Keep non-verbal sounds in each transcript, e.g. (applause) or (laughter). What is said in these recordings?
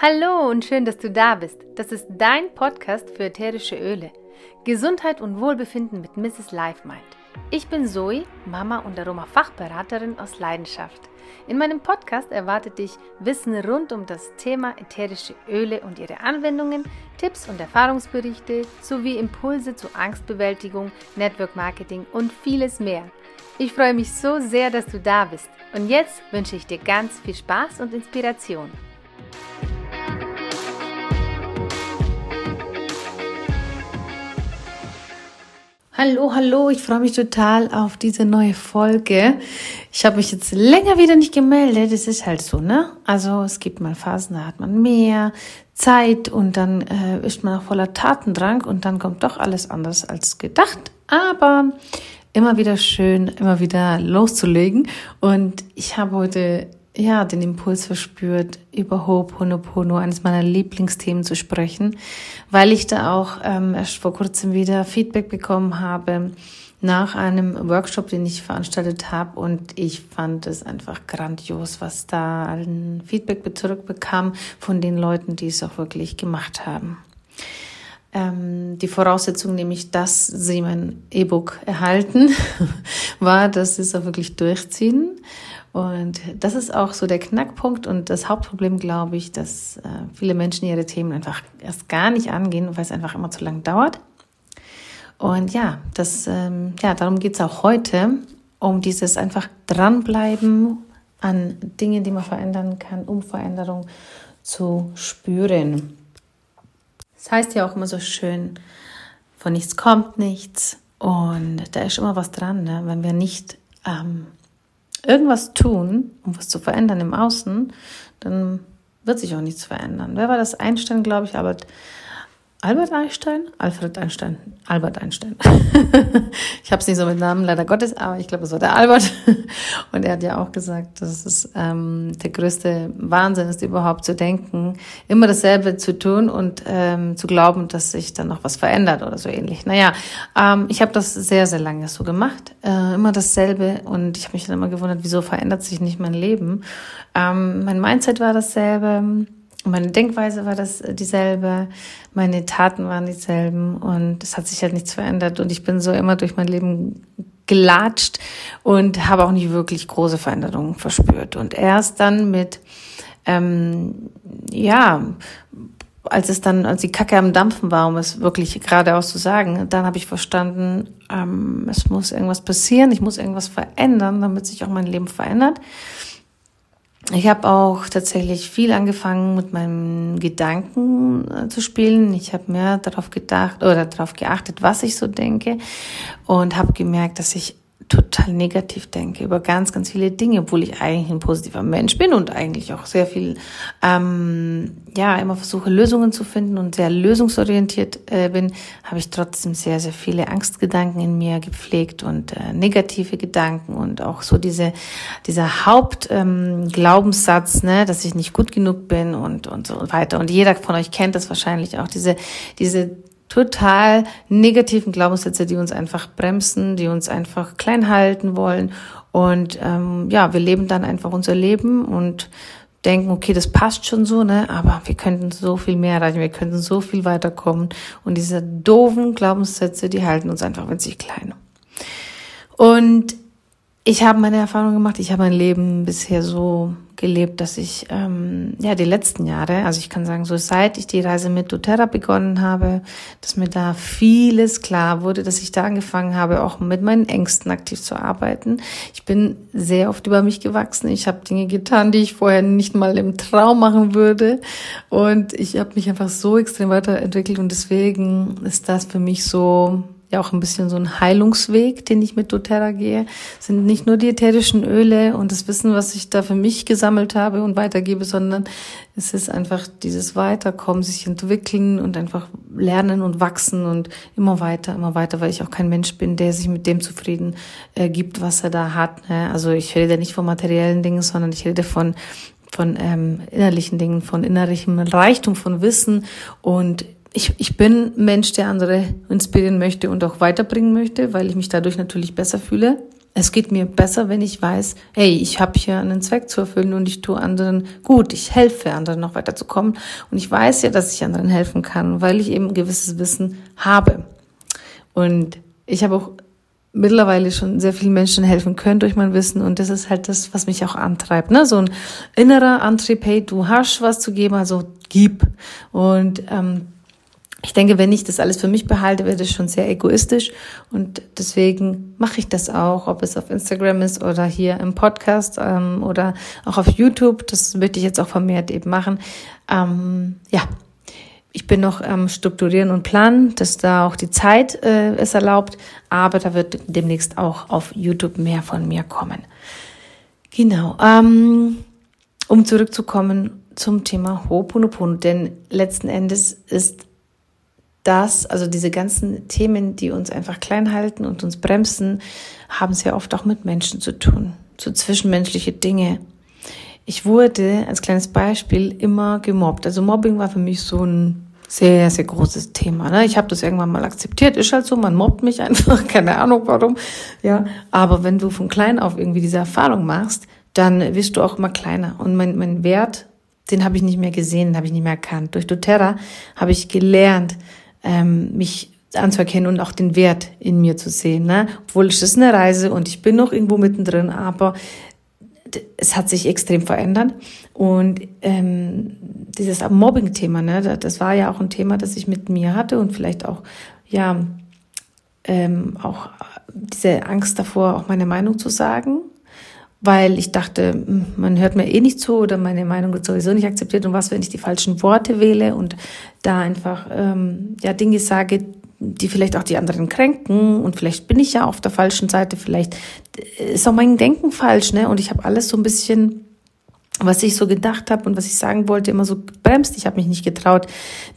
Hallo und schön, dass du da bist. Das ist dein Podcast für ätherische Öle. Gesundheit und Wohlbefinden mit Mrs. Lifemind. Ich bin Zoe, Mama und Aroma-Fachberaterin aus Leidenschaft. In meinem Podcast erwartet dich Wissen rund um das Thema ätherische Öle und ihre Anwendungen, Tipps und Erfahrungsberichte sowie Impulse zur Angstbewältigung, Network Marketing und vieles mehr. Ich freue mich so sehr, dass du da bist. Und jetzt wünsche ich dir ganz viel Spaß und Inspiration. Hallo, hallo, ich freue mich total auf diese neue Folge. Ich habe mich jetzt länger wieder nicht gemeldet, es ist halt so, ne? Also es gibt mal Phasen, da hat man mehr Zeit und dann äh, ist man auch voller Tatendrang und dann kommt doch alles anders als gedacht. Aber immer wieder schön, immer wieder loszulegen. Und ich habe heute ja, den Impuls verspürt, über Ho'oponopono, eines meiner Lieblingsthemen zu sprechen, weil ich da auch ähm, erst vor kurzem wieder Feedback bekommen habe nach einem Workshop, den ich veranstaltet habe und ich fand es einfach grandios, was da ein Feedback zurückbekam von den Leuten, die es auch wirklich gemacht haben. Ähm, die Voraussetzung, nämlich, dass sie mein E-Book erhalten, (laughs) war, dass sie es auch wirklich durchziehen und das ist auch so der Knackpunkt und das Hauptproblem, glaube ich, dass äh, viele Menschen ihre Themen einfach erst gar nicht angehen, weil es einfach immer zu lang dauert. Und ja, das, ähm, ja, darum geht es auch heute, um dieses einfach dranbleiben an Dingen, die man verändern kann, um Veränderung zu spüren. Das heißt ja auch immer so schön, von nichts kommt nichts. Und da ist immer was dran, ne? wenn wir nicht ähm, irgendwas tun, um was zu verändern im Außen, dann wird sich auch nichts verändern. Wer war das? Einstein, glaube ich, Albert, Albert Einstein? Alfred Einstein. Albert Einstein. (laughs) ich habe es nicht so mit Namen, leider Gottes, aber ich glaube, es war der Albert. (laughs) Und er hat ja auch gesagt, dass es ähm, der größte Wahnsinn ist, überhaupt zu denken, immer dasselbe zu tun und ähm, zu glauben, dass sich dann noch was verändert oder so ähnlich. Naja, ähm, ich habe das sehr, sehr lange so gemacht. Äh, immer dasselbe. Und ich habe mich dann immer gewundert, wieso verändert sich nicht mein Leben. Ähm, mein Mindset war dasselbe meine Denkweise war das äh, dieselbe, meine Taten waren dieselben und es hat sich halt nichts verändert und ich bin so immer durch mein Leben gelatscht und habe auch nicht wirklich große Veränderungen verspürt. Und erst dann mit, ähm, ja, als es dann, als die Kacke am Dampfen war, um es wirklich geradeaus zu sagen, dann habe ich verstanden, ähm, es muss irgendwas passieren, ich muss irgendwas verändern, damit sich auch mein Leben verändert. Ich habe auch tatsächlich viel angefangen mit meinen Gedanken äh, zu spielen. Ich habe mehr darauf gedacht oder darauf geachtet, was ich so denke und habe gemerkt, dass ich total negativ denke über ganz, ganz viele Dinge, obwohl ich eigentlich ein positiver Mensch bin und eigentlich auch sehr viel, ähm, ja, immer versuche Lösungen zu finden und sehr lösungsorientiert äh, bin, habe ich trotzdem sehr, sehr viele Angstgedanken in mir gepflegt und äh, negative Gedanken und auch so diese, dieser Hauptglaubenssatz, ähm, ne, dass ich nicht gut genug bin und, und so weiter. Und jeder von euch kennt das wahrscheinlich auch, diese, diese total negativen Glaubenssätze, die uns einfach bremsen, die uns einfach klein halten wollen. Und ähm, ja, wir leben dann einfach unser Leben und denken, okay, das passt schon so, ne? Aber wir könnten so viel mehr erreichen, wir könnten so viel weiterkommen. Und diese doofen Glaubenssätze, die halten uns einfach winzig klein. Und ich habe meine Erfahrung gemacht, ich habe mein Leben bisher so gelebt, dass ich ähm, ja die letzten Jahre, also ich kann sagen, so seit ich die Reise mit doTERRA begonnen habe, dass mir da vieles klar wurde, dass ich da angefangen habe, auch mit meinen Ängsten aktiv zu arbeiten. Ich bin sehr oft über mich gewachsen. Ich habe Dinge getan, die ich vorher nicht mal im Traum machen würde. Und ich habe mich einfach so extrem weiterentwickelt und deswegen ist das für mich so ja auch ein bisschen so ein Heilungsweg, den ich mit doTERRA gehe. Sind nicht nur die ätherischen Öle und das Wissen, was ich da für mich gesammelt habe und weitergebe, sondern es ist einfach dieses Weiterkommen, sich entwickeln und einfach lernen und wachsen und immer weiter, immer weiter, weil ich auch kein Mensch bin, der sich mit dem zufrieden äh, gibt, was er da hat. Ne? Also ich rede nicht von materiellen Dingen, sondern ich rede von von ähm, innerlichen Dingen, von innerlichem Reichtum, von Wissen und ich, ich bin Mensch, der andere inspirieren möchte und auch weiterbringen möchte, weil ich mich dadurch natürlich besser fühle. Es geht mir besser, wenn ich weiß, hey, ich habe hier einen Zweck zu erfüllen und ich tue anderen gut, ich helfe anderen noch weiterzukommen und ich weiß ja, dass ich anderen helfen kann, weil ich eben ein gewisses Wissen habe. Und ich habe auch mittlerweile schon sehr vielen Menschen helfen können durch mein Wissen und das ist halt das, was mich auch antreibt. Ne? So ein innerer Antrieb, hey, du hast was zu geben, also gib. Und ähm, ich denke, wenn ich das alles für mich behalte, wird es schon sehr egoistisch und deswegen mache ich das auch, ob es auf Instagram ist oder hier im Podcast ähm, oder auch auf YouTube. Das möchte ich jetzt auch vermehrt eben machen. Ähm, ja, ich bin noch am Strukturieren und Planen, dass da auch die Zeit äh, es erlaubt, aber da wird demnächst auch auf YouTube mehr von mir kommen. Genau. Ähm, um zurückzukommen zum Thema Ho'oponopono, denn letzten Endes ist das, also diese ganzen Themen, die uns einfach klein halten und uns bremsen, haben sehr oft auch mit Menschen zu tun, so zwischenmenschliche Dinge. Ich wurde als kleines Beispiel immer gemobbt. Also Mobbing war für mich so ein sehr, sehr großes Thema. Ne? Ich habe das irgendwann mal akzeptiert. Ist halt so, man mobbt mich (laughs) einfach, keine Ahnung warum. Ja, aber wenn du von klein auf irgendwie diese Erfahrung machst, dann wirst du auch immer kleiner. Und mein, mein Wert, den habe ich nicht mehr gesehen, den habe ich nicht mehr erkannt. Durch doTERRA habe ich gelernt, ähm, mich anzuerkennen und auch den Wert in mir zu sehen. Ne? Obwohl es ist eine Reise und ich bin noch irgendwo mittendrin, aber es hat sich extrem verändert. Und ähm, dieses Mobbing-Thema, ne, das war ja auch ein Thema, das ich mit mir hatte und vielleicht auch, ja, ähm, auch diese Angst davor, auch meine Meinung zu sagen, weil ich dachte, hm, man hört mir eh nicht zu oder meine Meinung wird sowieso nicht akzeptiert und was, wenn ich die falschen Worte wähle und da einfach ähm, ja Dinge sage, die vielleicht auch die anderen kränken und vielleicht bin ich ja auf der falschen Seite, vielleicht ist auch mein Denken falsch, ne? Und ich habe alles so ein bisschen was ich so gedacht habe und was ich sagen wollte, immer so bremst. Ich habe mich nicht getraut,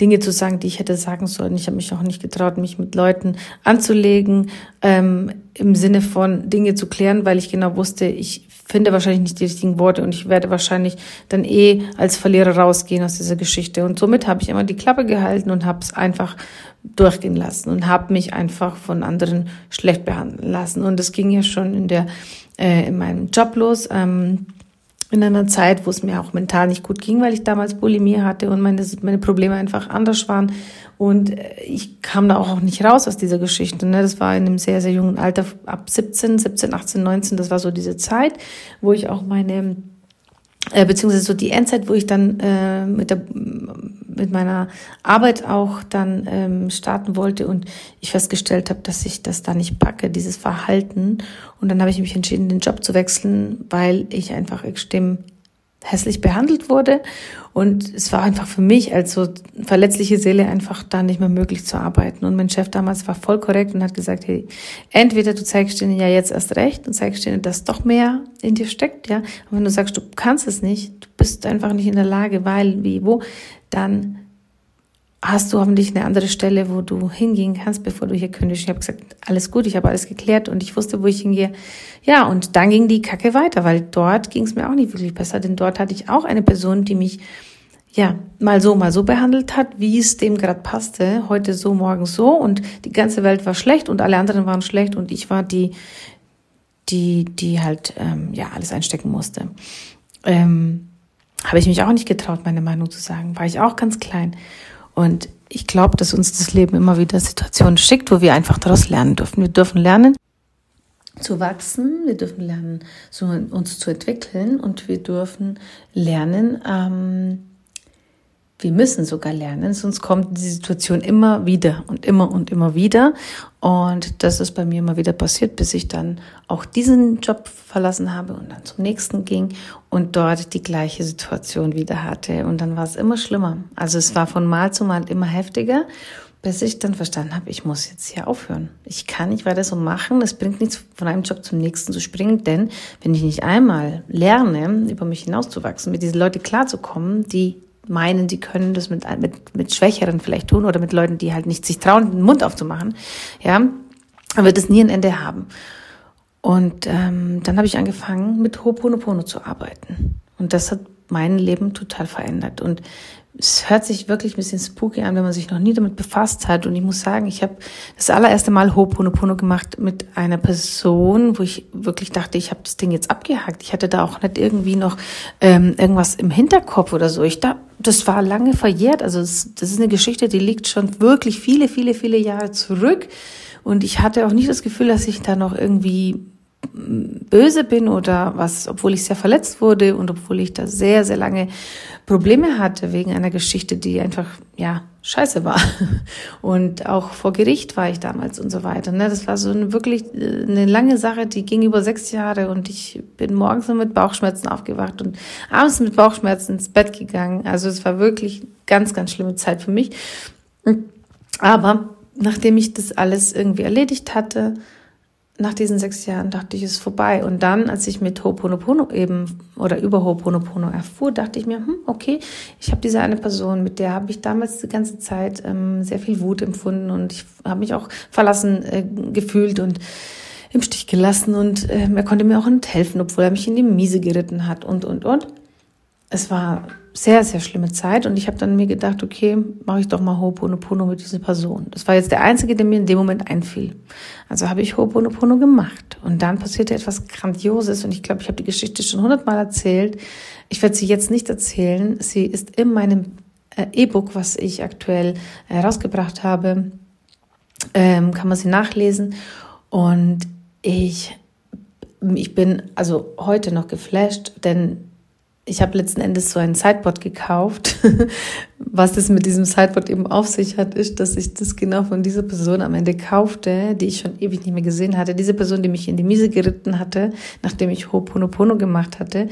Dinge zu sagen, die ich hätte sagen sollen. Ich habe mich auch nicht getraut, mich mit Leuten anzulegen, ähm, im Sinne von Dinge zu klären, weil ich genau wusste, ich finde wahrscheinlich nicht die richtigen Worte und ich werde wahrscheinlich dann eh als Verlierer rausgehen aus dieser Geschichte. Und somit habe ich immer die Klappe gehalten und habe es einfach durchgehen lassen und habe mich einfach von anderen schlecht behandeln lassen. Und das ging ja schon in der äh, in meinem Job los. Ähm, in einer Zeit, wo es mir auch mental nicht gut ging, weil ich damals Bulimie hatte und meine, meine Probleme einfach anders waren. Und äh, ich kam da auch nicht raus aus dieser Geschichte. Ne? Das war in einem sehr, sehr jungen Alter, ab 17, 17, 18, 19, das war so diese Zeit, wo ich auch meine äh, beziehungsweise so die Endzeit, wo ich dann äh, mit der mit meiner Arbeit auch dann ähm, starten wollte und ich festgestellt habe, dass ich das da nicht packe, dieses Verhalten. Und dann habe ich mich entschieden, den Job zu wechseln, weil ich einfach extrem hässlich behandelt wurde. Und es war einfach für mich als so verletzliche Seele einfach da nicht mehr möglich zu arbeiten. Und mein Chef damals war voll korrekt und hat gesagt, hey, entweder du zeigst denen ja jetzt erst recht und zeigst denen, dass doch mehr in dir steckt, ja. Aber wenn du sagst, du kannst es nicht, du bist einfach nicht in der Lage, weil, wie, wo, dann hast du hoffentlich eine andere Stelle, wo du hingehen kannst, bevor du hier kündigst. Ich habe gesagt, alles gut, ich habe alles geklärt und ich wusste, wo ich hingehe. Ja, und dann ging die Kacke weiter, weil dort ging es mir auch nicht wirklich besser, denn dort hatte ich auch eine Person, die mich ja mal so, mal so behandelt hat, wie es dem gerade passte. Heute so, morgen so und die ganze Welt war schlecht und alle anderen waren schlecht und ich war die, die, die halt ähm, ja alles einstecken musste. Ähm, habe ich mich auch nicht getraut, meine Meinung zu sagen. War ich auch ganz klein. Und ich glaube, dass uns das Leben immer wieder Situationen schickt, wo wir einfach daraus lernen dürfen. Wir dürfen lernen zu wachsen, wir dürfen lernen, so uns zu entwickeln und wir dürfen lernen, ähm, wir müssen sogar lernen, sonst kommt die Situation immer wieder und immer und immer wieder. Und das ist bei mir immer wieder passiert, bis ich dann auch diesen Job verlassen habe und dann zum nächsten ging und dort die gleiche Situation wieder hatte. Und dann war es immer schlimmer. Also es war von Mal zu Mal immer heftiger, bis ich dann verstanden habe, ich muss jetzt hier aufhören. Ich kann nicht weiter so machen. Es bringt nichts, von einem Job zum nächsten zu springen, denn wenn ich nicht einmal lerne, über mich hinauszuwachsen, mit diesen Leuten klarzukommen, die meinen, sie können das mit, mit, mit Schwächeren vielleicht tun oder mit Leuten, die halt nicht sich trauen, den Mund aufzumachen, ja, dann wird es nie ein Ende haben. Und ähm, dann habe ich angefangen, mit Ho'oponopono zu arbeiten. Und das hat mein Leben total verändert. Und es hört sich wirklich ein bisschen spooky an, wenn man sich noch nie damit befasst hat. Und ich muss sagen, ich habe das allererste Mal Ho'oponopono gemacht mit einer Person, wo ich wirklich dachte, ich habe das Ding jetzt abgehakt. Ich hatte da auch nicht irgendwie noch ähm, irgendwas im Hinterkopf oder so. Ich da, das war lange verjährt. Also das, das ist eine Geschichte, die liegt schon wirklich viele, viele, viele Jahre zurück. Und ich hatte auch nicht das Gefühl, dass ich da noch irgendwie böse bin oder was, obwohl ich sehr verletzt wurde und obwohl ich da sehr, sehr lange Probleme hatte wegen einer Geschichte, die einfach, ja, scheiße war. (laughs) Und auch vor Gericht war ich damals und so weiter. Ne? Das war so eine wirklich äh, eine lange Sache, die ging über sechs Jahre und ich bin morgens nur mit Bauchschmerzen aufgewacht und abends mit Bauchschmerzen ins Bett gegangen. Also es war wirklich ganz, ganz schlimme Zeit für mich. Aber nachdem ich das alles irgendwie erledigt hatte, nach diesen sechs Jahren dachte ich, es ist vorbei. Und dann, als ich mit Ho'oponopono eben oder über Ho'oponopono erfuhr, dachte ich mir, hm, okay, ich habe diese eine Person, mit der habe ich damals die ganze Zeit ähm, sehr viel Wut empfunden und ich habe mich auch verlassen äh, gefühlt und im Stich gelassen und äh, er konnte mir auch nicht helfen, obwohl er mich in die Miese geritten hat und, und, und. Es war sehr, sehr schlimme Zeit und ich habe dann mir gedacht, okay, mache ich doch mal Ho'oponopono mit dieser Person. Das war jetzt der einzige, der mir in dem Moment einfiel. Also habe ich Ho'oponopono gemacht und dann passierte etwas Grandioses und ich glaube, ich habe die Geschichte schon hundertmal erzählt. Ich werde sie jetzt nicht erzählen. Sie ist in meinem äh, E-Book, was ich aktuell herausgebracht habe, ähm, kann man sie nachlesen und ich ich bin also heute noch geflasht, denn ich habe letzten Endes so ein Sideboard gekauft. (laughs) Was es mit diesem Sideboard eben auf sich hat, ist, dass ich das genau von dieser Person am Ende kaufte, die ich schon ewig nicht mehr gesehen hatte. Diese Person, die mich in die Miese geritten hatte, nachdem ich Ho'oponopono gemacht hatte.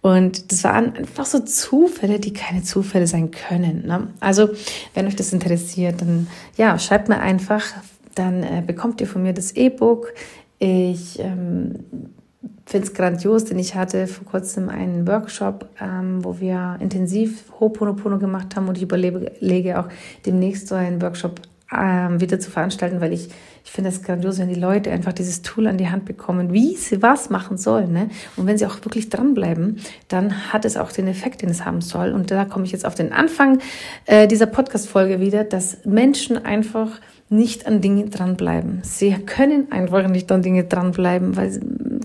Und das waren einfach so Zufälle, die keine Zufälle sein können. Ne? Also, wenn euch das interessiert, dann ja, schreibt mir einfach, dann äh, bekommt ihr von mir das E-Book. Ich ähm, finde es grandios, denn ich hatte vor kurzem einen Workshop, ähm, wo wir intensiv Ho'oponopono gemacht haben und ich überlege auch demnächst so einen Workshop ähm, wieder zu veranstalten, weil ich, ich finde es grandios, wenn die Leute einfach dieses Tool an die Hand bekommen, wie sie was machen sollen. Ne? Und wenn sie auch wirklich dranbleiben, dann hat es auch den Effekt, den es haben soll. Und da komme ich jetzt auf den Anfang äh, dieser Podcast-Folge wieder, dass Menschen einfach nicht an Dinge dranbleiben. Sie können einfach nicht an Dinge dranbleiben, weil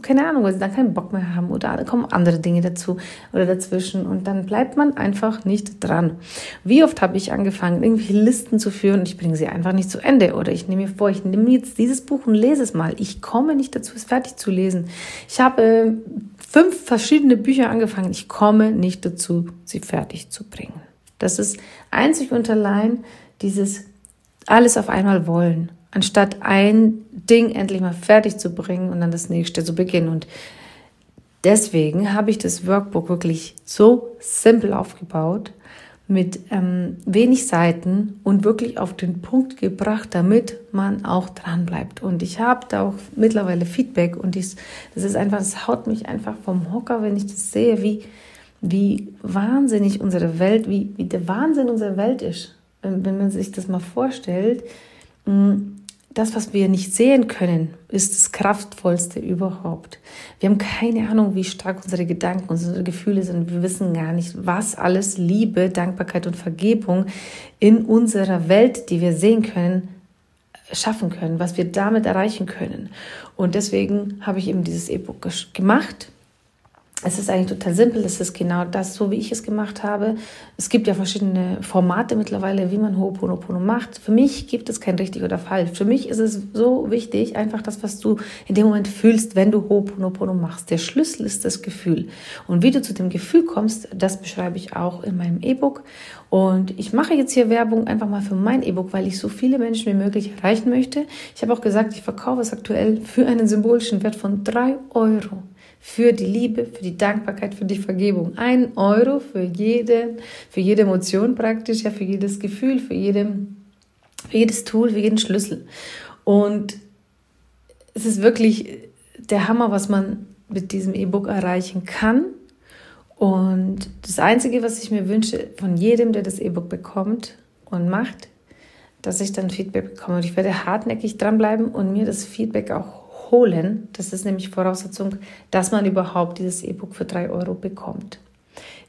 keine Ahnung, weil sie dann keinen Bock mehr haben oder da kommen andere Dinge dazu oder dazwischen und dann bleibt man einfach nicht dran. Wie oft habe ich angefangen, irgendwelche Listen zu führen und ich bringe sie einfach nicht zu Ende oder ich nehme mir vor, ich nehme jetzt dieses Buch und lese es mal. Ich komme nicht dazu, es fertig zu lesen. Ich habe äh, fünf verschiedene Bücher angefangen. Ich komme nicht dazu, sie fertig zu bringen. Das ist einzig und allein dieses alles auf einmal wollen anstatt ein Ding endlich mal fertig zu bringen und dann das nächste zu beginnen. Und deswegen habe ich das Workbook wirklich so simpel aufgebaut, mit ähm, wenig Seiten und wirklich auf den Punkt gebracht, damit man auch dran bleibt. Und ich habe da auch mittlerweile Feedback und dies, das ist einfach, das haut mich einfach vom Hocker, wenn ich das sehe, wie, wie wahnsinnig unsere Welt, wie, wie der Wahnsinn unserer Welt ist. Wenn, wenn man sich das mal vorstellt, mh, mm, das, was wir nicht sehen können, ist das Kraftvollste überhaupt. Wir haben keine Ahnung, wie stark unsere Gedanken, unsere Gefühle sind. Wir wissen gar nicht, was alles Liebe, Dankbarkeit und Vergebung in unserer Welt, die wir sehen können, schaffen können, was wir damit erreichen können. Und deswegen habe ich eben dieses E-Book gemacht es ist eigentlich total simpel. Es ist genau das, so wie ich es gemacht habe. Es gibt ja verschiedene Formate mittlerweile, wie man Ho'oponopono macht. Für mich gibt es kein richtig oder falsch. Für mich ist es so wichtig, einfach das, was du in dem Moment fühlst, wenn du Ho'oponopono machst. Der Schlüssel ist das Gefühl. Und wie du zu dem Gefühl kommst, das beschreibe ich auch in meinem E-Book. Und ich mache jetzt hier Werbung einfach mal für mein E-Book, weil ich so viele Menschen wie möglich erreichen möchte. Ich habe auch gesagt, ich verkaufe es aktuell für einen symbolischen Wert von drei Euro für die Liebe, für die Dankbarkeit, für die Vergebung. Ein Euro für jeden, für jede Emotion praktisch, ja, für jedes Gefühl, für, jede, für jedes Tool, für jeden Schlüssel. Und es ist wirklich der Hammer, was man mit diesem E-Book erreichen kann. Und das Einzige, was ich mir wünsche von jedem, der das E-Book bekommt und macht, dass ich dann Feedback bekomme. Und ich werde hartnäckig dranbleiben und mir das Feedback auch holen. Das ist nämlich Voraussetzung, dass man überhaupt dieses E-Book für drei Euro bekommt.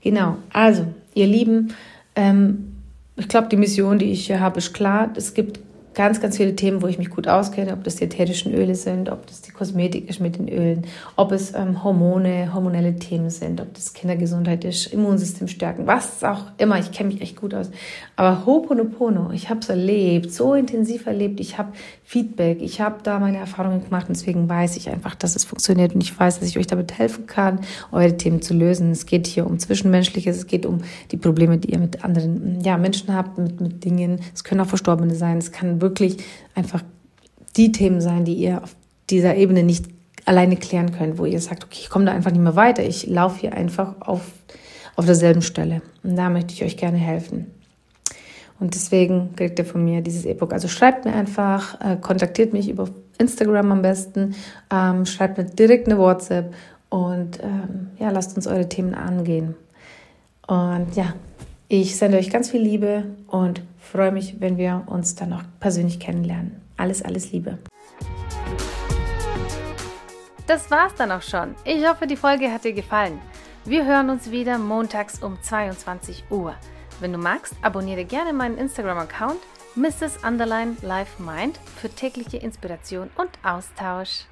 Genau, also, ihr Lieben, ähm, ich glaube, die Mission, die ich hier habe, ist klar. Es gibt ganz, ganz viele Themen, wo ich mich gut auskenne, ob das die ätherischen Öle sind, ob das die Kosmetik ist mit den Ölen, ob es ähm, Hormone, hormonelle Themen sind, ob das Kindergesundheit ist, Immunsystem stärken, was auch immer. Ich kenne mich echt gut aus. Aber Ho'oponopono, ich habe es erlebt, so intensiv erlebt. Ich habe Feedback, ich habe da meine Erfahrungen gemacht und deswegen weiß ich einfach, dass es funktioniert und ich weiß, dass ich euch damit helfen kann, eure Themen zu lösen. Es geht hier um Zwischenmenschliches, es geht um die Probleme, die ihr mit anderen ja, Menschen habt, mit, mit Dingen. Es können auch Verstorbene sein, es kann wirklich einfach die Themen sein, die ihr auf dieser Ebene nicht alleine klären könnt, wo ihr sagt, okay, ich komme da einfach nicht mehr weiter, ich laufe hier einfach auf, auf derselben Stelle. Und da möchte ich euch gerne helfen. Und deswegen kriegt ihr von mir dieses E-Book. Also schreibt mir einfach, äh, kontaktiert mich über Instagram am besten, ähm, schreibt mir direkt eine WhatsApp und ähm, ja, lasst uns eure Themen angehen. Und ja, ich sende euch ganz viel Liebe und freue mich, wenn wir uns dann noch persönlich kennenlernen. Alles, alles Liebe. Das war's dann auch schon. Ich hoffe, die Folge hat dir gefallen. Wir hören uns wieder montags um 22 Uhr. Wenn du magst, abonniere gerne meinen Instagram-Account Mrs. Underline Life Mind für tägliche Inspiration und Austausch.